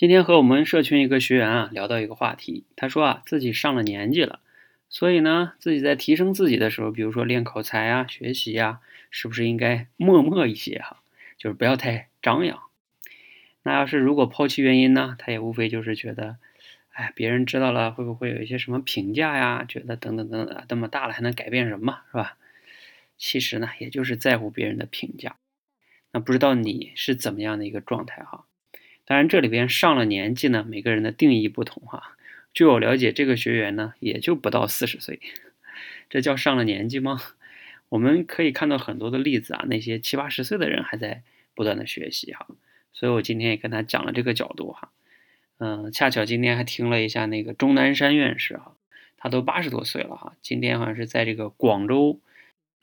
今天和我们社群一个学员啊聊到一个话题，他说啊自己上了年纪了，所以呢自己在提升自己的时候，比如说练口才啊、学习呀，是不是应该默默一些哈？就是不要太张扬。那要是如果抛弃原因呢，他也无非就是觉得，哎，别人知道了会不会有一些什么评价呀？觉得等等等等，这么大了还能改变什么，是吧？其实呢，也就是在乎别人的评价。那不知道你是怎么样的一个状态哈？当然，这里边上了年纪呢，每个人的定义不同哈。据我了解，这个学员呢，也就不到四十岁，这叫上了年纪吗？我们可以看到很多的例子啊，那些七八十岁的人还在不断的学习哈。所以我今天也跟他讲了这个角度哈。嗯，恰巧今天还听了一下那个钟南山院士哈，他都八十多岁了哈。今天好像是在这个广州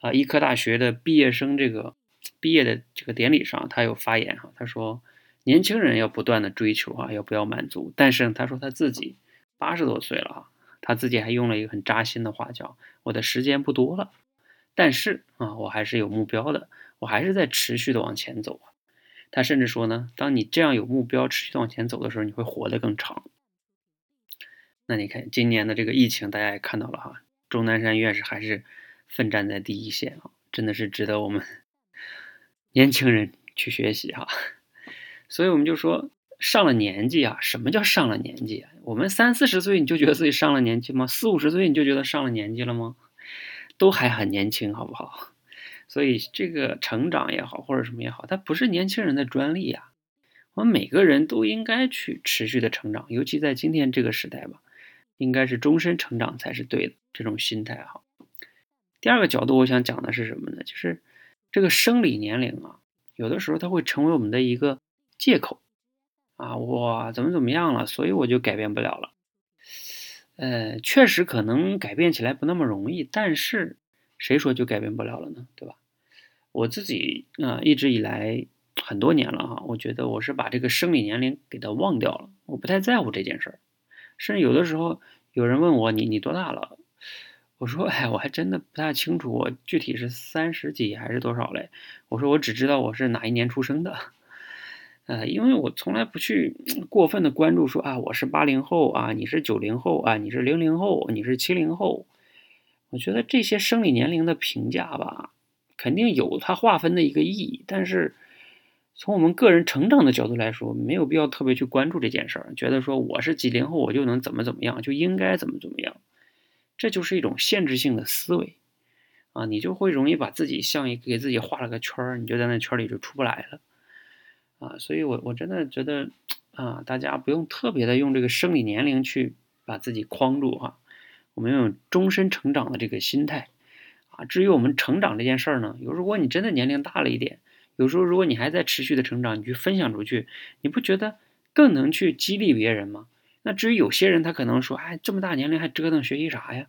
啊医科大学的毕业生这个毕业的这个典礼上，他有发言哈，他说。年轻人要不断的追求啊，要不要满足？但是他说他自己八十多岁了啊，他自己还用了一个很扎心的话叫“我的时间不多了”，但是啊，我还是有目标的，我还是在持续的往前走啊。他甚至说呢，当你这样有目标、持续往前走的时候，你会活得更长。那你看今年的这个疫情，大家也看到了哈，钟南山院士还是奋战在第一线啊，真的是值得我们年轻人去学习哈。所以我们就说上了年纪啊，什么叫上了年纪啊？我们三四十岁你就觉得自己上了年纪吗？四五十岁你就觉得上了年纪了吗？都还很年轻，好不好？所以这个成长也好，或者什么也好，它不是年轻人的专利呀。我们每个人都应该去持续的成长，尤其在今天这个时代吧，应该是终身成长才是对的。这种心态哈。第二个角度，我想讲的是什么呢？就是这个生理年龄啊，有的时候它会成为我们的一个。借口啊，我怎么怎么样了，所以我就改变不了了。呃，确实可能改变起来不那么容易，但是谁说就改变不了了呢？对吧？我自己啊，一直以来很多年了哈，我觉得我是把这个生理年龄给它忘掉了，我不太在乎这件事儿。甚至有的时候有人问我你你多大了，我说哎，我还真的不太清楚，我具体是三十几还是多少嘞？我说我只知道我是哪一年出生的。呃，因为我从来不去过分的关注说啊，我是八零后啊，你是九零后啊，你是零零后，你是七零后。我觉得这些生理年龄的评价吧，肯定有它划分的一个意义，但是从我们个人成长的角度来说，没有必要特别去关注这件事儿。觉得说我是几零后，我就能怎么怎么样，就应该怎么怎么样，这就是一种限制性的思维啊，你就会容易把自己像一给自己画了个圈儿，你就在那圈里就出不来了。啊，所以，我我真的觉得，啊，大家不用特别的用这个生理年龄去把自己框住哈，我们用终身成长的这个心态，啊，至于我们成长这件事儿呢，有如果你真的年龄大了一点，有时候如果你还在持续的成长，你去分享出去，你不觉得更能去激励别人吗？那至于有些人，他可能说，哎，这么大年龄还折腾学习啥呀？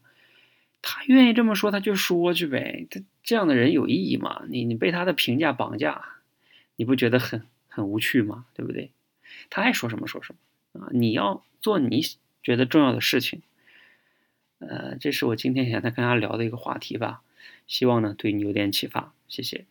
他愿意这么说，他就说去呗，他这样的人有意义吗？你你被他的评价绑架，你不觉得很？很无趣嘛，对不对？他爱说什么说什么啊！你要做你觉得重要的事情。呃，这是我今天想再跟大家聊的一个话题吧，希望呢对你有点启发，谢谢。